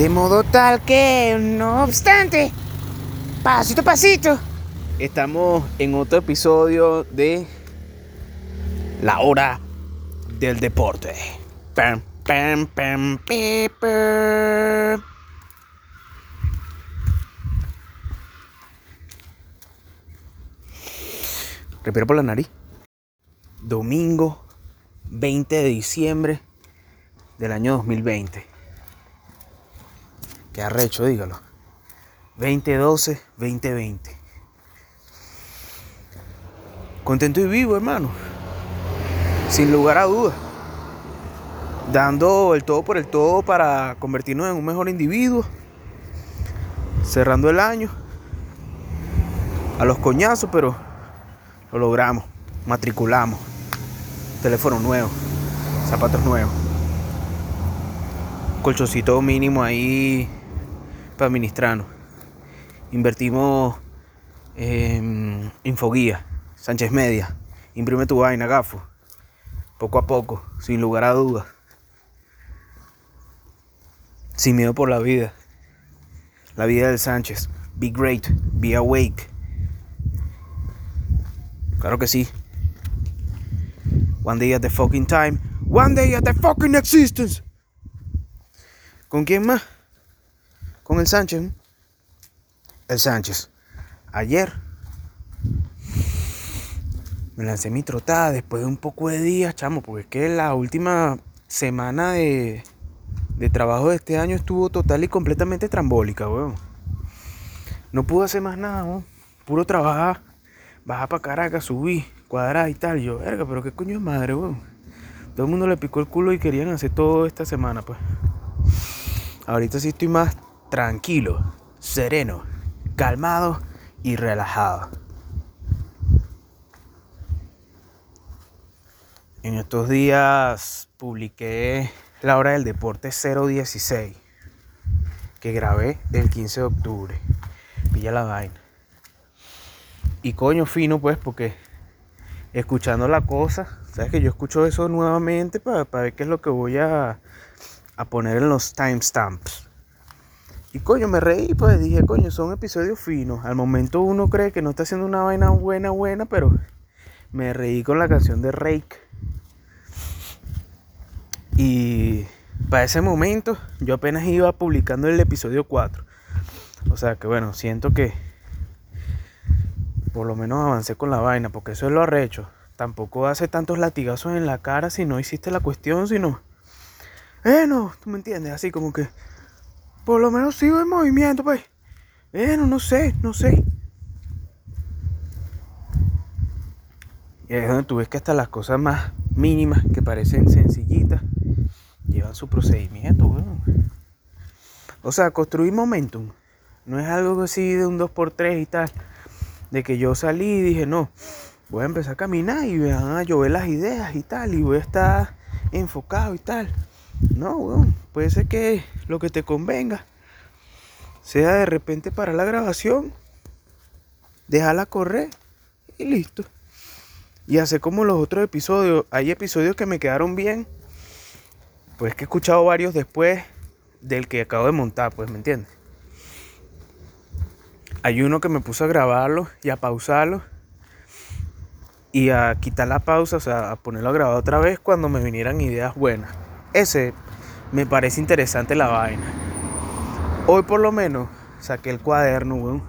De modo tal que, no obstante, pasito a pasito, estamos en otro episodio de La Hora del Deporte. Pam, por la nariz. Domingo 20 de diciembre del año 2020. Qué arrecho, dígalo. 2012, 2020. Contento y vivo, hermano. Sin lugar a dudas. Dando el todo por el todo para convertirnos en un mejor individuo. Cerrando el año. A los coñazos, pero lo logramos. Matriculamos. Teléfono nuevo. Zapatos nuevos. Colchoncito mínimo ahí para. Invertimos en Infoguía, Sánchez Media. Imprime tu vaina, gafo. Poco a poco, sin lugar a dudas. Sin miedo por la vida. La vida del Sánchez. Be great. Be awake. Claro que sí. One day at the fucking time. One day at the fucking existence. ¿Con quién más? Con el Sánchez. El Sánchez. Ayer me lancé mi trotada después de un poco de días, chamo, porque es que la última semana de, de trabajo de este año estuvo total y completamente trambólica, weón. No pude hacer más nada, weón. Puro trabajar, bajar para Caracas, subir, cuadrar y tal. Yo, verga, pero qué coño es madre, weón. Todo el mundo le picó el culo y querían hacer todo esta semana, pues. Ahorita sí estoy más tranquilo, sereno, calmado y relajado. En estos días publiqué La Hora del Deporte 016 que grabé el 15 de octubre. Pilla la vaina. Y coño fino pues porque escuchando la cosa, sabes que yo escucho eso nuevamente para, ver qué es lo que voy a, a poner en los timestamps. Y coño, me reí, pues dije, coño, son episodios finos. Al momento uno cree que no está haciendo una vaina buena, buena, pero me reí con la canción de Rake y para ese momento yo apenas iba publicando el episodio 4. O sea que bueno, siento que por lo menos avancé con la vaina, porque eso es lo arrecho. Tampoco hace tantos latigazos en la cara si no hiciste la cuestión, sino... Eh, no, tú me entiendes, así como que... Por lo menos sigo en movimiento, pues. Bueno, no sé, no sé. Y ahí es donde tú ves que hasta las cosas más mínimas, que parecen sencillitas, llevan su procedimiento, weón. O sea, construir momentum. No es algo así de un 2x3 y tal. De que yo salí y dije, no, voy a empezar a caminar y me van a llover las ideas y tal. Y voy a estar enfocado y tal. No, weón. Puede ser que lo que te convenga sea de repente para la grabación, déjala correr y listo. Y hacer como los otros episodios. Hay episodios que me quedaron bien pues que he escuchado varios después del que acabo de montar, pues, ¿me entiendes? Hay uno que me puso a grabarlo y a pausarlo y a quitar la pausa, o sea, a ponerlo a grabar otra vez cuando me vinieran ideas buenas. Ese me parece interesante la vaina. Hoy por lo menos saqué el cuaderno, weón.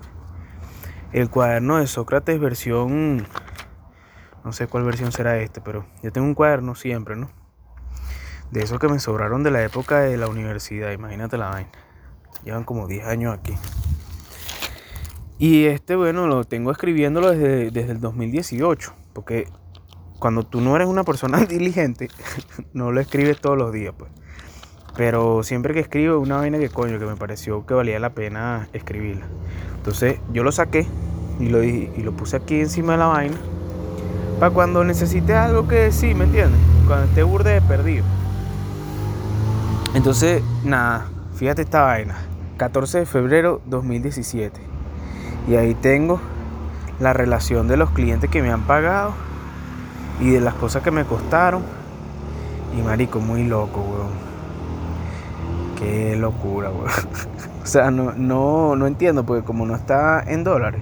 El cuaderno de Sócrates versión... No sé cuál versión será este, pero yo tengo un cuaderno siempre, ¿no? De esos que me sobraron de la época de la universidad, imagínate la vaina. Llevan como 10 años aquí. Y este, bueno, lo tengo escribiéndolo desde, desde el 2018. Porque cuando tú no eres una persona diligente, no lo escribes todos los días, pues. Pero siempre que escribo una vaina que coño, que me pareció que valía la pena escribirla. Entonces yo lo saqué y lo, y lo puse aquí encima de la vaina. Para cuando necesite algo que decir, ¿me entiendes? Cuando esté burde de perdido. Entonces, nada, fíjate esta vaina. 14 de febrero 2017. Y ahí tengo la relación de los clientes que me han pagado y de las cosas que me costaron. Y marico, muy loco, weón. Qué locura, weón. o sea, no, no, no entiendo, porque como no está en dólares.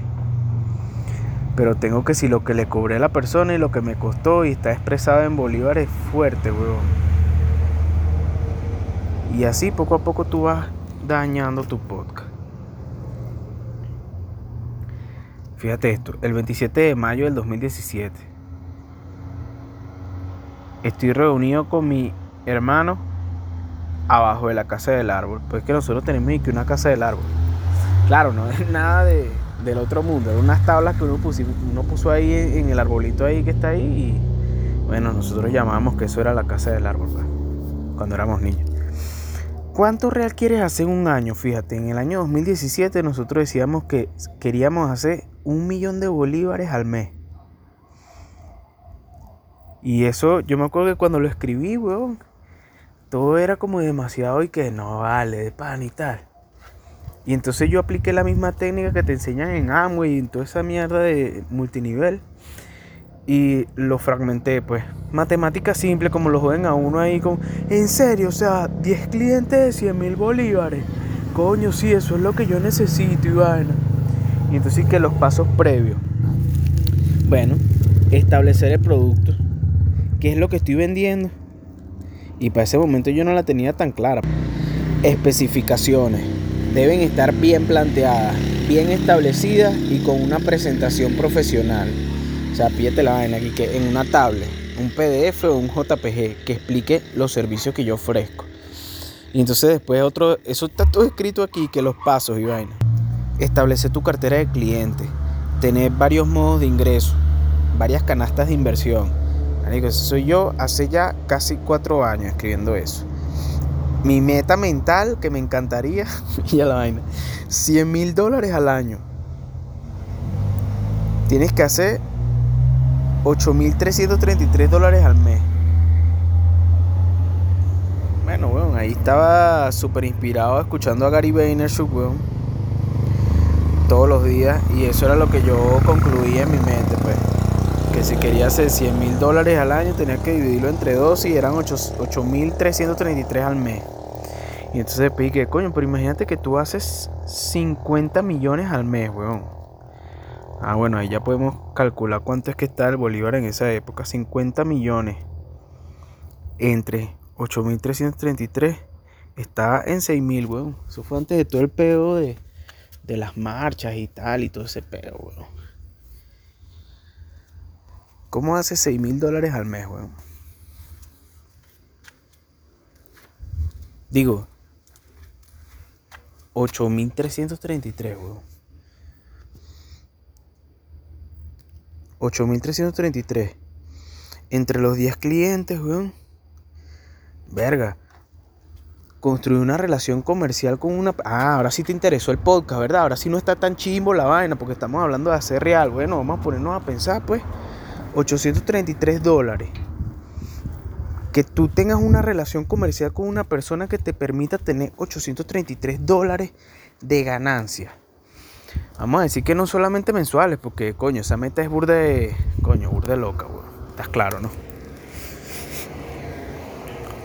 Pero tengo que si lo que le cobré a la persona y lo que me costó y está expresado en bolívares fuerte, weón. Y así poco a poco tú vas dañando tu podcast. Fíjate esto, el 27 de mayo del 2017. Estoy reunido con mi hermano abajo de la casa del árbol. Pues que nosotros tenemos aquí una casa del árbol. Claro, no es nada de, del otro mundo. Eran unas tablas que uno puso, uno puso ahí en el arbolito ahí que está ahí. Y bueno, nosotros llamábamos que eso era la casa del árbol, pues, cuando éramos niños. ¿Cuánto real quieres hacer un año? Fíjate, en el año 2017 nosotros decíamos que queríamos hacer un millón de bolívares al mes. Y eso, yo me acuerdo que cuando lo escribí, weón, todo era como demasiado y que no vale, de pan y tal. Y entonces yo apliqué la misma técnica que te enseñan en Amway y en toda esa mierda de multinivel y lo fragmenté, pues. Matemática simple, como lo joden a uno ahí con. En serio, o sea, 10 clientes de 100 mil bolívares. Coño, sí, eso es lo que yo necesito y. Y entonces, que los pasos previos. Bueno, establecer el producto. ¿Qué es lo que estoy vendiendo? Y para ese momento yo no la tenía tan clara. Especificaciones. Deben estar bien planteadas, bien establecidas y con una presentación profesional sea, pídete la vaina aquí que en una tablet, un PDF o un JPG que explique los servicios que yo ofrezco. Y entonces después otro, eso está todo escrito aquí, que los pasos y vaina. Establece tu cartera de cliente, tener varios modos de ingreso, varias canastas de inversión. Soy yo hace ya casi cuatro años escribiendo eso. Mi meta mental, que me encantaría, y a la vaina, 100 mil dólares al año. Tienes que hacer 8.333 dólares al mes. Bueno, weón, ahí estaba súper inspirado escuchando a Gary Vaynerchuk, weón. Todos los días. Y eso era lo que yo concluía en mi mente, pues. Si quería hacer 100 mil dólares al año, tenía que dividirlo entre dos y eran 8.333 al mes. Y entonces pique, coño, pero imagínate que tú haces 50 millones al mes, weón. Ah, bueno, ahí ya podemos calcular cuánto es que está el bolívar en esa época. 50 millones entre 8.333 está en 6.000, weón. Eso fue antes de todo el pedo de, de las marchas y tal y todo ese pedo, weón. ¿Cómo hace 6.000 dólares al mes, weón? Digo, 8.333, weón. 8333. Entre los 10 clientes, weón. Verga. Construir una relación comercial con una. Ah, ahora sí te interesó el podcast, ¿verdad? Ahora sí no está tan chimbo la vaina porque estamos hablando de hacer real. Bueno, vamos a ponernos a pensar, pues. 833 dólares. Que tú tengas una relación comercial con una persona que te permita tener 833 dólares de ganancia. Vamos a decir que no solamente mensuales, porque coño, esa meta es burde, coño, burde loca, weón. Estás claro, ¿no?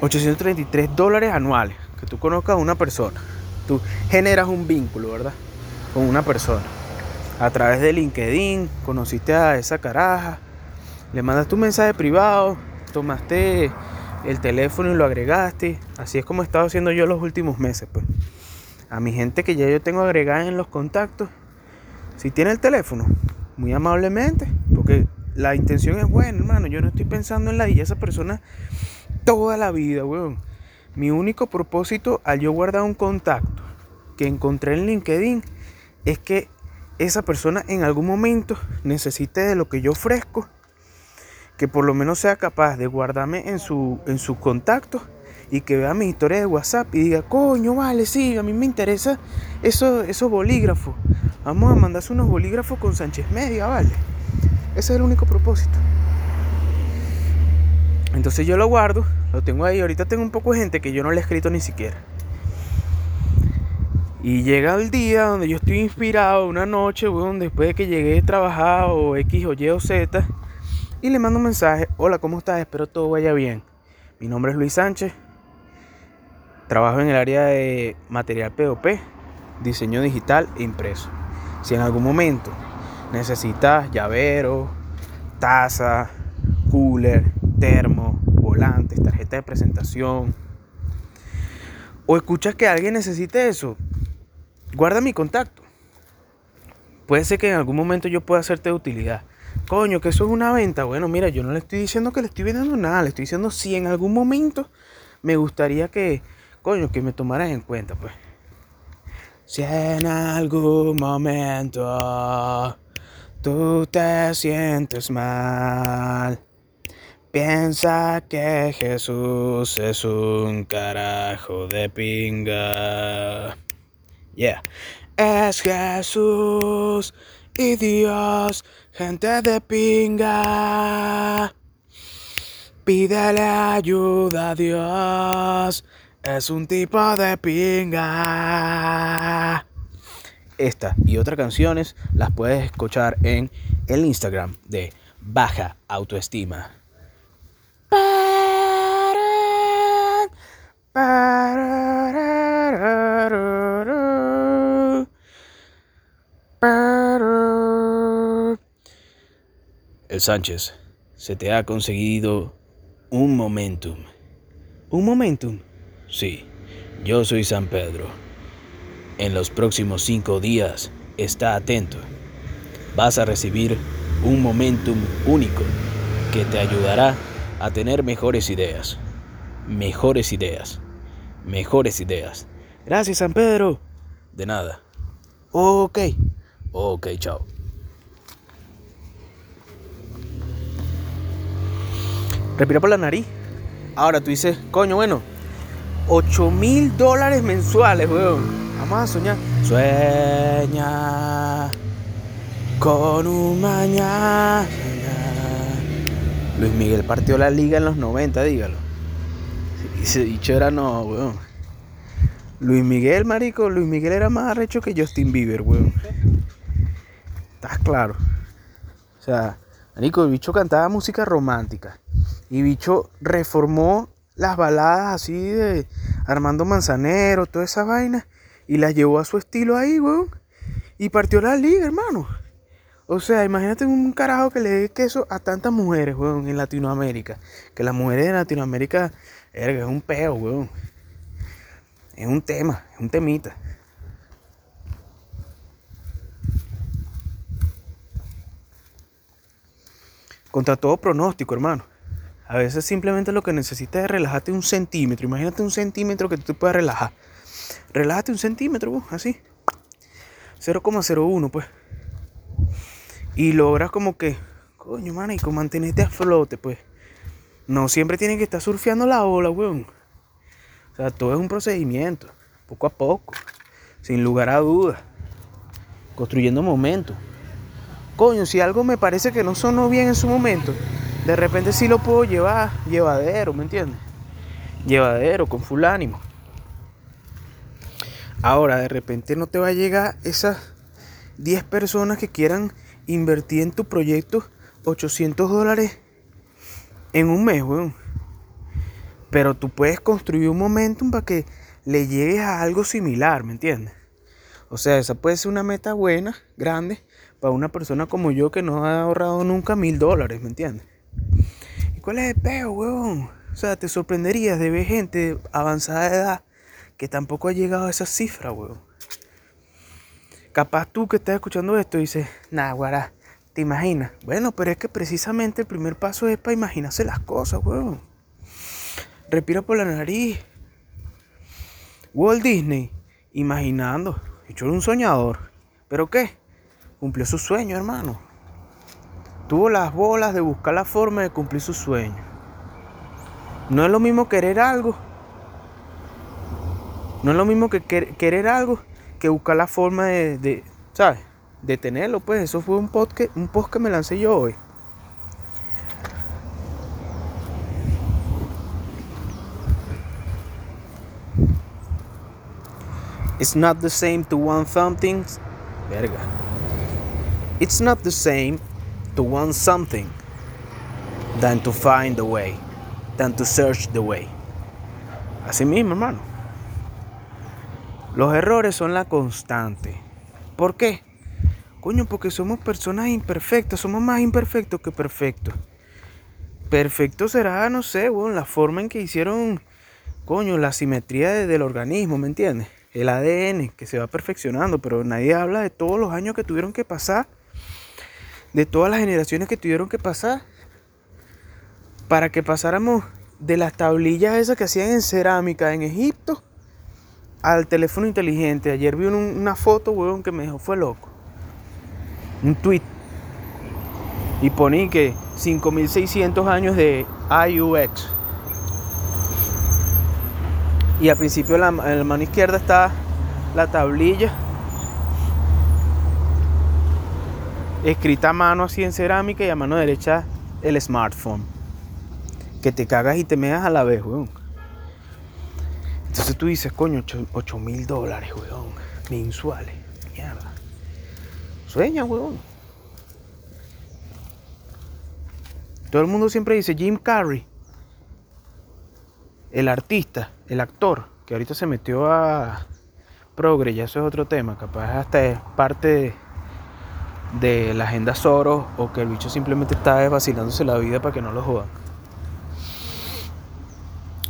833 dólares anuales que tú conozcas a una persona. Tú generas un vínculo, ¿verdad? Con una persona. A través de LinkedIn, conociste a esa caraja, le mandaste un mensaje privado, tomaste el teléfono y lo agregaste. Así es como he estado haciendo yo los últimos meses, pues. A mi gente que ya yo tengo agregada en los contactos, si tiene el teléfono, muy amablemente, porque la intención es buena, hermano. Yo no estoy pensando en la y esa persona toda la vida, weón. Mi único propósito al yo guardar un contacto que encontré en LinkedIn es que esa persona en algún momento necesite de lo que yo ofrezco, que por lo menos sea capaz de guardarme en su, en su contacto y que vea mi historia de WhatsApp y diga, coño, vale, sí, a mí me interesa eso, esos bolígrafos. Vamos a mandarse unos bolígrafos con Sánchez Media, vale. Ese es el único propósito. Entonces yo lo guardo, lo tengo ahí. Ahorita tengo un poco de gente que yo no le he escrito ni siquiera. Y llega el día donde yo estoy inspirado, una noche, weón, después de que llegué a trabajar o X o Y o Z, y le mando un mensaje, hola, ¿cómo estás? Espero todo vaya bien. Mi nombre es Luis Sánchez Trabajo en el área de material POP, diseño digital e impreso. Si en algún momento necesitas llavero, taza, cooler, termo, volantes, tarjeta de presentación, o escuchas que alguien necesite eso, guarda mi contacto. Puede ser que en algún momento yo pueda hacerte de utilidad. Coño, que eso es una venta. Bueno, mira, yo no le estoy diciendo que le estoy vendiendo nada. Le estoy diciendo si en algún momento me gustaría que, coño, que me tomaras en cuenta, pues. Si en algún momento tú te sientes mal, piensa que Jesús es un carajo de pinga. Yeah. Es Jesús y Dios, gente de pinga. Pídele ayuda a Dios, es un tipo de pinga. Esta y otras canciones las puedes escuchar en el Instagram de Baja Autoestima. El Sánchez, se te ha conseguido un momentum. ¿Un momentum? Sí, yo soy San Pedro. En los próximos cinco días, está atento. Vas a recibir un momentum único que te ayudará a tener mejores ideas. Mejores ideas. Mejores ideas. Gracias, San Pedro. De nada. Ok. Ok, chao. Respira por la nariz. Ahora tú dices, coño, bueno, 8 mil dólares mensuales, weón. Vamos a soñar. Sueña con un mañana. Luis Miguel partió la liga en los 90, dígalo. Y ese dicho era no, weón. Luis Miguel, marico, Luis Miguel era más arrecho que Justin Bieber, weón. Estás claro. O sea, marico, el bicho cantaba música romántica. Y bicho reformó las baladas así de Armando Manzanero, toda esa vaina. Y las llevó a su estilo ahí, weón. Y partió la liga, hermano. O sea, imagínate un carajo que le dé queso a tantas mujeres, weón, en Latinoamérica. Que las mujeres de Latinoamérica, es un peo, weón. Es un tema, es un temita. Contra todo pronóstico, hermano. A veces simplemente lo que necesitas es relajarte un centímetro. Imagínate un centímetro que tú te puedas relajar. Relájate un centímetro, así. 0,01, pues. Y logras como que, coño, manico, mantenerte a flote, pues. No siempre tienes que estar surfeando la ola, weón. O sea, todo es un procedimiento, poco a poco, sin lugar a dudas, construyendo momentos. Coño, si algo me parece que no sonó bien en su momento, de repente sí lo puedo llevar llevadero, ¿me entiendes? Llevadero, con full ánimo. Ahora, de repente no te va a llegar esas 10 personas que quieran invertir en tu proyecto 800 dólares en un mes, weón. Pero tú puedes construir un momentum para que le llegues a algo similar, ¿me entiendes? O sea, esa puede ser una meta buena, grande, para una persona como yo que no ha ahorrado nunca mil dólares, ¿me entiendes? Cuál es el peo, weón? O sea, te sorprenderías de ver gente avanzada de edad que tampoco ha llegado a esa cifra, weón. Capaz tú que estás escuchando esto dices, nah, guará, ¿te imaginas? Bueno, pero es que precisamente el primer paso es para imaginarse las cosas, weón. Respira por la nariz. Walt Disney, imaginando. Hecho un soñador. ¿Pero qué? Cumplió su sueño, hermano tuvo las bolas de buscar la forma de cumplir su sueño. No es lo mismo querer algo. No es lo mismo que querer algo que buscar la forma de, ¿sabes? De tenerlo, pues. Eso fue un post, que, un post que me lancé yo hoy. It's not the same to want something. Verga. It's not the same to want something than to find the way, than to search the way. Así mismo, hermano. Los errores son la constante. ¿Por qué? Coño, porque somos personas imperfectas, somos más imperfectos que perfectos. Perfecto será, no sé, bueno, la forma en que hicieron, coño, la simetría del organismo, ¿me entiendes? El ADN que se va perfeccionando, pero nadie habla de todos los años que tuvieron que pasar, de todas las generaciones que tuvieron que pasar, para que pasáramos de las tablillas esas que hacían en cerámica en Egipto al teléfono inteligente. Ayer vi una foto, weón, que me dejó fue loco. Un tweet. Y poní que 5600 años de IUX. Y al principio en la, mano izquierda está la tablilla. Escrita a mano así en cerámica y a mano derecha el smartphone. Que te cagas y te meas a la vez, weón. Entonces tú dices, coño, 8 mil dólares, weón, mensuales. Mierda. Sueña, weón. Todo el mundo siempre dice Jim Carrey, el artista, el actor, que ahorita se metió a Progre, ya eso es otro tema, capaz hasta es parte de, la agenda Soros o que el bicho simplemente está vacilándose la vida para que no lo jodan.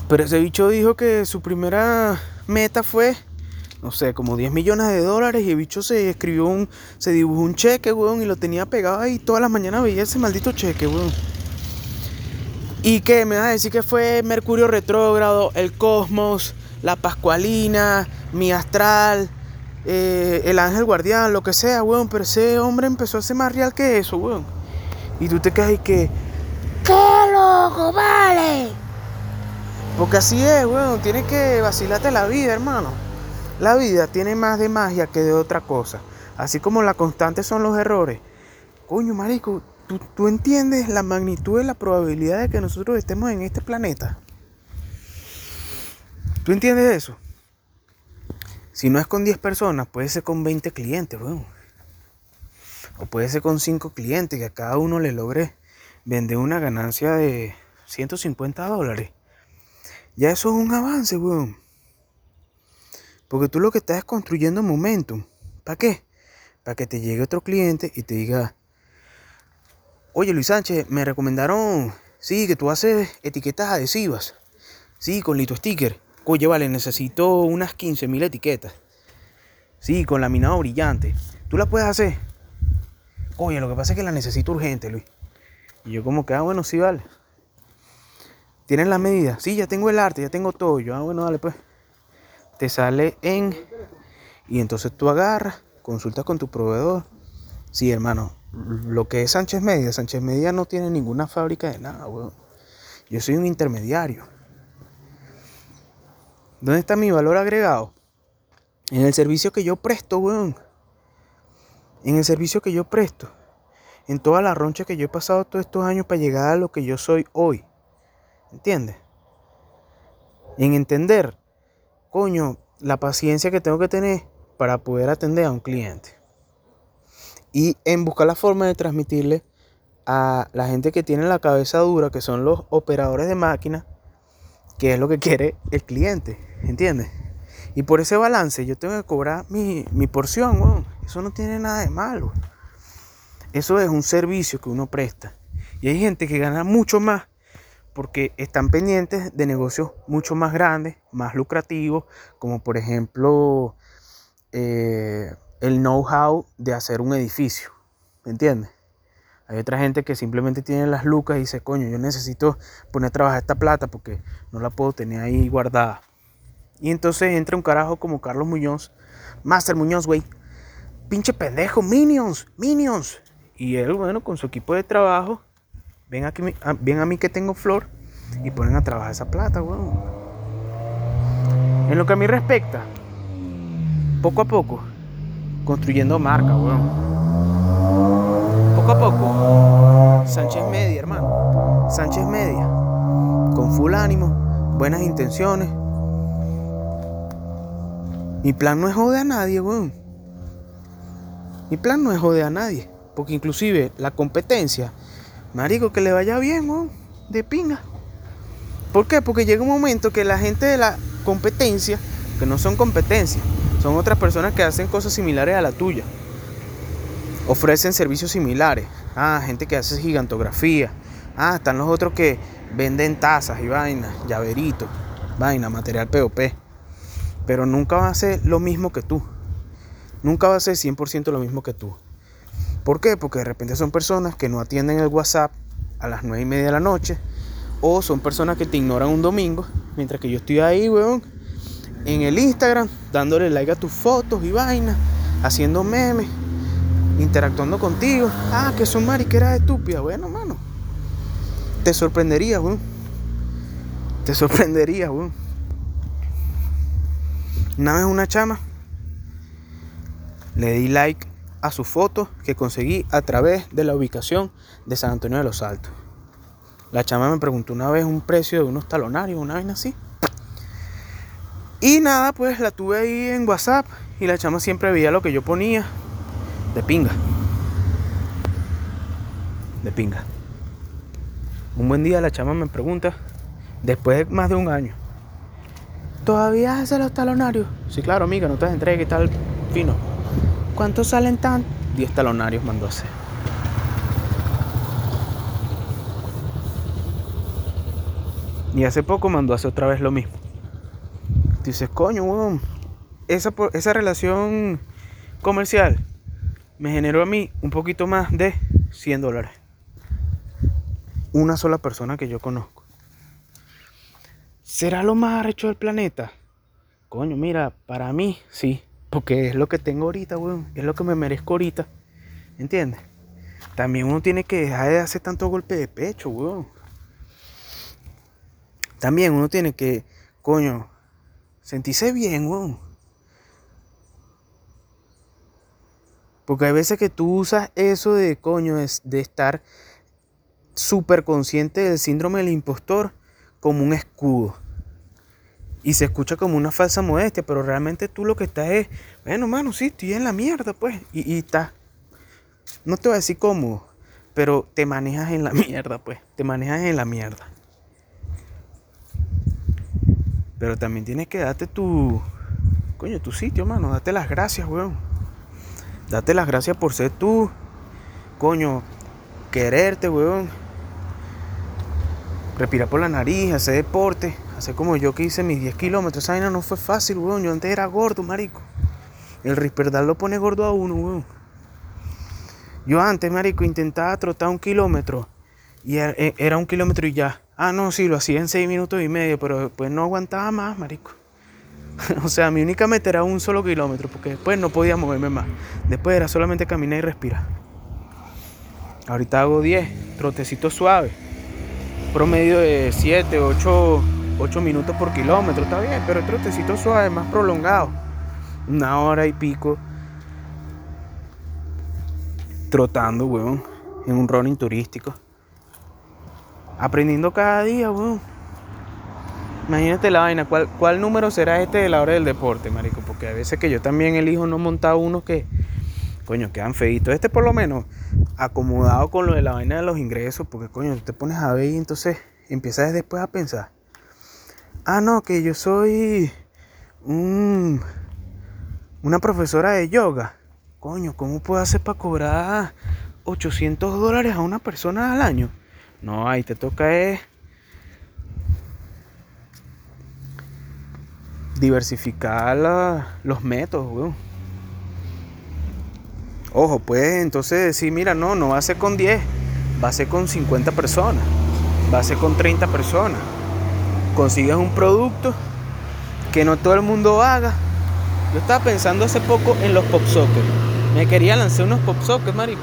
Pero ese bicho dijo que su primera meta fue, no sé, como 10 millones de dólares y el bicho se escribió un, se dibujó un cheque, weón, y lo tenía pegado ahí todas las mañanas veía ese maldito cheque, weón. Y que me vas a decir que fue Mercurio retrógrado, el cosmos, la Pascualina, mi astral, eh, el ángel guardián, lo que sea, weón. Pero ese hombre empezó a ser más real que eso, weón. Y tú te quedas y que, ¡qué loco, vale! Porque así es, weón, tienes que vacilarte la vida, hermano. La vida tiene más de magia que de otra cosa. Así como la constante son los errores. Coño, marico, ¿tú, ¿tú, entiendes la magnitud de la probabilidad de que nosotros estemos en este planeta. ¿Tú entiendes eso? Si no es con 10 personas, puede ser con 20 clientes, weón. O puede ser con 5 clientes que a cada uno le logre vender una ganancia de 150 dólares. Ya eso es un avance, weón. Porque tú lo que estás es construyendo momentum. ¿Para qué? Para que te llegue otro cliente y te diga, oye Luis Sánchez, me recomendaron, sí, que tú haces etiquetas adhesivas. Sí, con Lito Sticker. Oye, vale, necesito unas 15.000 etiquetas. Sí, con laminado brillante. ¿Tú las puedes hacer? Oye, lo que pasa es que la necesito urgente, Luis. Y yo como que, ah, bueno, sí, vale. ¿Tienes la medida? Sí, ya tengo el arte, ya tengo todo. Yo, ah, bueno, dale, pues. Te sale en. Y entonces tú agarras, consultas con tu proveedor. Sí, hermano, lo que es Sánchez Media, Sánchez Media no tiene ninguna fábrica de nada, weón. Yo soy un intermediario. ¿Dónde está mi valor agregado? En el servicio que yo presto, weón. En el servicio que yo presto. En toda la roncha que yo he pasado todos estos años para llegar a lo que yo soy hoy. ¿Entiendes? En entender, coño, la paciencia que tengo que tener para poder atender a un cliente. Y en buscar la forma de transmitirle a la gente que tiene la cabeza dura, que son los operadores de máquina, que es lo que quiere el cliente. ¿Entiendes? Y por ese balance yo tengo que cobrar mi, porción, Eso no tiene nada de malo. Eso es un servicio que uno presta. Y hay gente que gana mucho más porque están pendientes de negocios mucho más grandes, más lucrativos, como por ejemplo eh, el know-how de hacer un edificio. ¿Me entiendes? Hay otra gente que simplemente tiene las lucas y dice, coño, yo necesito poner a trabajar esta plata porque no la puedo tener ahí guardada. Y entonces entra un carajo como Carlos Muñoz, Master Muñoz, güey. Pinche pendejo, Minions, Minions. Y él, bueno, con su equipo de trabajo, ven, aquí, ah, a mí que tengo flor y ponen a trabajar esa plata, weón. En lo que a mí respecta, poco a poco, construyendo marca, weón. Poco a poco, Sánchez Media, hermano. Sánchez Media, con full ánimo, buenas intenciones. Mi plan no es joder a nadie, weón. Mi plan no es joder a nadie. Porque inclusive la competencia Marico, que le vaya bien, weón. De pinga. ¿Por qué? Porque llega un momento que la gente de la competencia que no son competencia, son otras personas que hacen cosas similares a la tuya. Ofrecen servicios similares. Ah, gente que hace gigantografía. Ah, están los otros que venden tazas y vainas, llaveritos, vaina, material POP. Pero nunca va a ser lo mismo que tú. Nunca va a ser 100% lo mismo que tú. ¿Por qué? Porque de repente son personas que no atienden el WhatsApp a las 9 y media de la noche. O son personas que te ignoran un domingo. Mientras que yo estoy ahí, weón. En el Instagram, dándole like a tus fotos y vainas. Haciendo memes. Interactuando contigo. Ah, que son mariqueras estúpidas. Bueno, mano. Te sorprendería, weón. Te sorprendería, weón. Una vez una chama le di like a su foto que conseguí a través de la ubicación de San Antonio de los Altos. La chama me preguntó una vez un precio de unos talonarios, una vez así. Y nada, pues la tuve ahí en WhatsApp y la chama siempre veía lo que yo ponía de pinga. De pinga. Un buen día la chama me pregunta, después de más de un año, ¿todavía hace los talonarios? Sí, claro, amiga, no te entregues, ¿qué tal fino? ¿Cuántos salen tan? 10 talonarios mandó a hacer. Y hace poco mandó a hacer otra vez lo mismo. Dices, coño, weón, esa, esa relación comercial me generó a mí un poquito más de 100 dólares. Una sola persona que yo conozco. ¿Será lo más arrecho del planeta? Coño, mira, para mí sí. Porque es lo que tengo ahorita, weón. Es lo que me merezco ahorita. ¿Entiendes? También uno tiene que dejar de hacer tanto golpe de pecho, weón. También uno tiene que, coño, sentirse bien, weón. Porque hay veces que tú usas eso de, coño, de estar súper consciente del síndrome del impostor como un escudo. Y se escucha como una falsa modestia, pero realmente tú lo que estás es, bueno, mano, sí, estoy en la mierda, pues. Y, y estás, no te voy a decir cómo, pero te manejas en la mierda, pues. Te manejas en la mierda. Pero también tienes que darte tu, coño, tu sitio, mano. Date las gracias, weón. Date las gracias por ser tú. Coño, quererte, weón. Respirar por la nariz, hacer deporte. Hacer como yo que hice mis 10 kilómetros. Esa no fue fácil, weón. Yo antes era gordo, marico. El risperdal lo pone gordo a uno, weón. Yo antes, marico, intentaba trotar un kilómetro. Y e, era un kilómetro y ya. Ah, no, sí, lo hacía en 6 minutos y medio. Pero después no aguantaba más, marico. o sea, mi única meta era un solo kilómetro. Porque después no podía moverme más. Después era solamente caminar y respirar. Ahorita hago 10, trotecitos suaves. Promedio de 7, 8 8 minutos por kilómetro, está bien, pero el trotecito suave, más prolongado. Una hora y pico trotando, weón, en un running turístico. Aprendiendo cada día, weón. Imagínate la vaina, ¿cuál, ¿cuál número será este de la hora del deporte, marico? Porque a veces que yo también elijo no montar uno que, coño, quedan feitos. Este por lo menos acomodado con lo de la vaina de los ingresos, porque coño, te pones a ver y entonces empiezas después a pensar ah, no, que yo soy un, una profesora de yoga. Coño, ¿cómo puedo hacer para cobrar 800 dólares a una persona al año? No, ahí te toca es diversificar los métodos, weón. Ojo, pues entonces decir, mira, no, no va a ser con 10, va a ser con 50 personas, va a ser con 30 personas consigues un producto que no todo el mundo haga. Yo estaba pensando hace poco en los pop sockets. Me quería lanzar unos pop sockets, marico.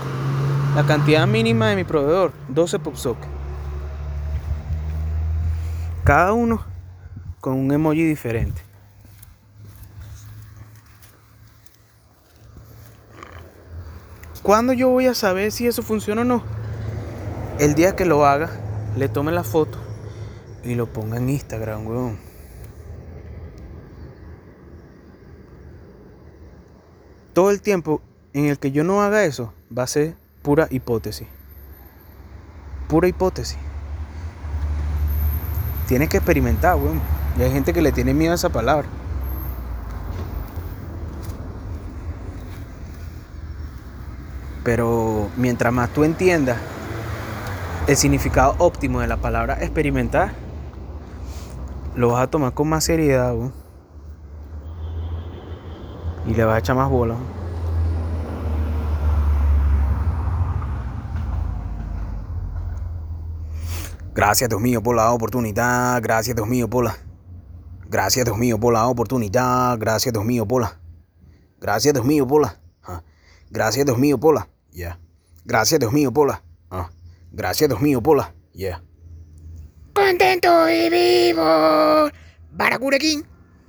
La cantidad mínima de mi proveedor, 12 pop sockets. Cada uno con un emoji diferente. ¿Cuándo yo voy a saber si eso funciona o no? El día que lo haga, le tome la foto y lo ponga en Instagram, weón. Todo el tiempo en el que yo no haga eso va a ser pura hipótesis. Pura hipótesis. Tienes que experimentar, weón. Y hay gente que le tiene miedo a esa palabra. Pero mientras más tú entiendas el significado óptimo de la palabra experimentar, lo vas a tomar con más seriedad weón. y le vas a echar más bola. Gracias Dios mío por la oportunidad, gracias Dios mío por la... Gracias Dios mío por la oportunidad, gracias Dios mío por la... Gracias Dios mío por la... ah, Gracias Dios mío por la... Yeah. Gracias Dios mío por la... ah, Gracias Dios mío por la... Yeah. Contento y vivo. Baracuraquín.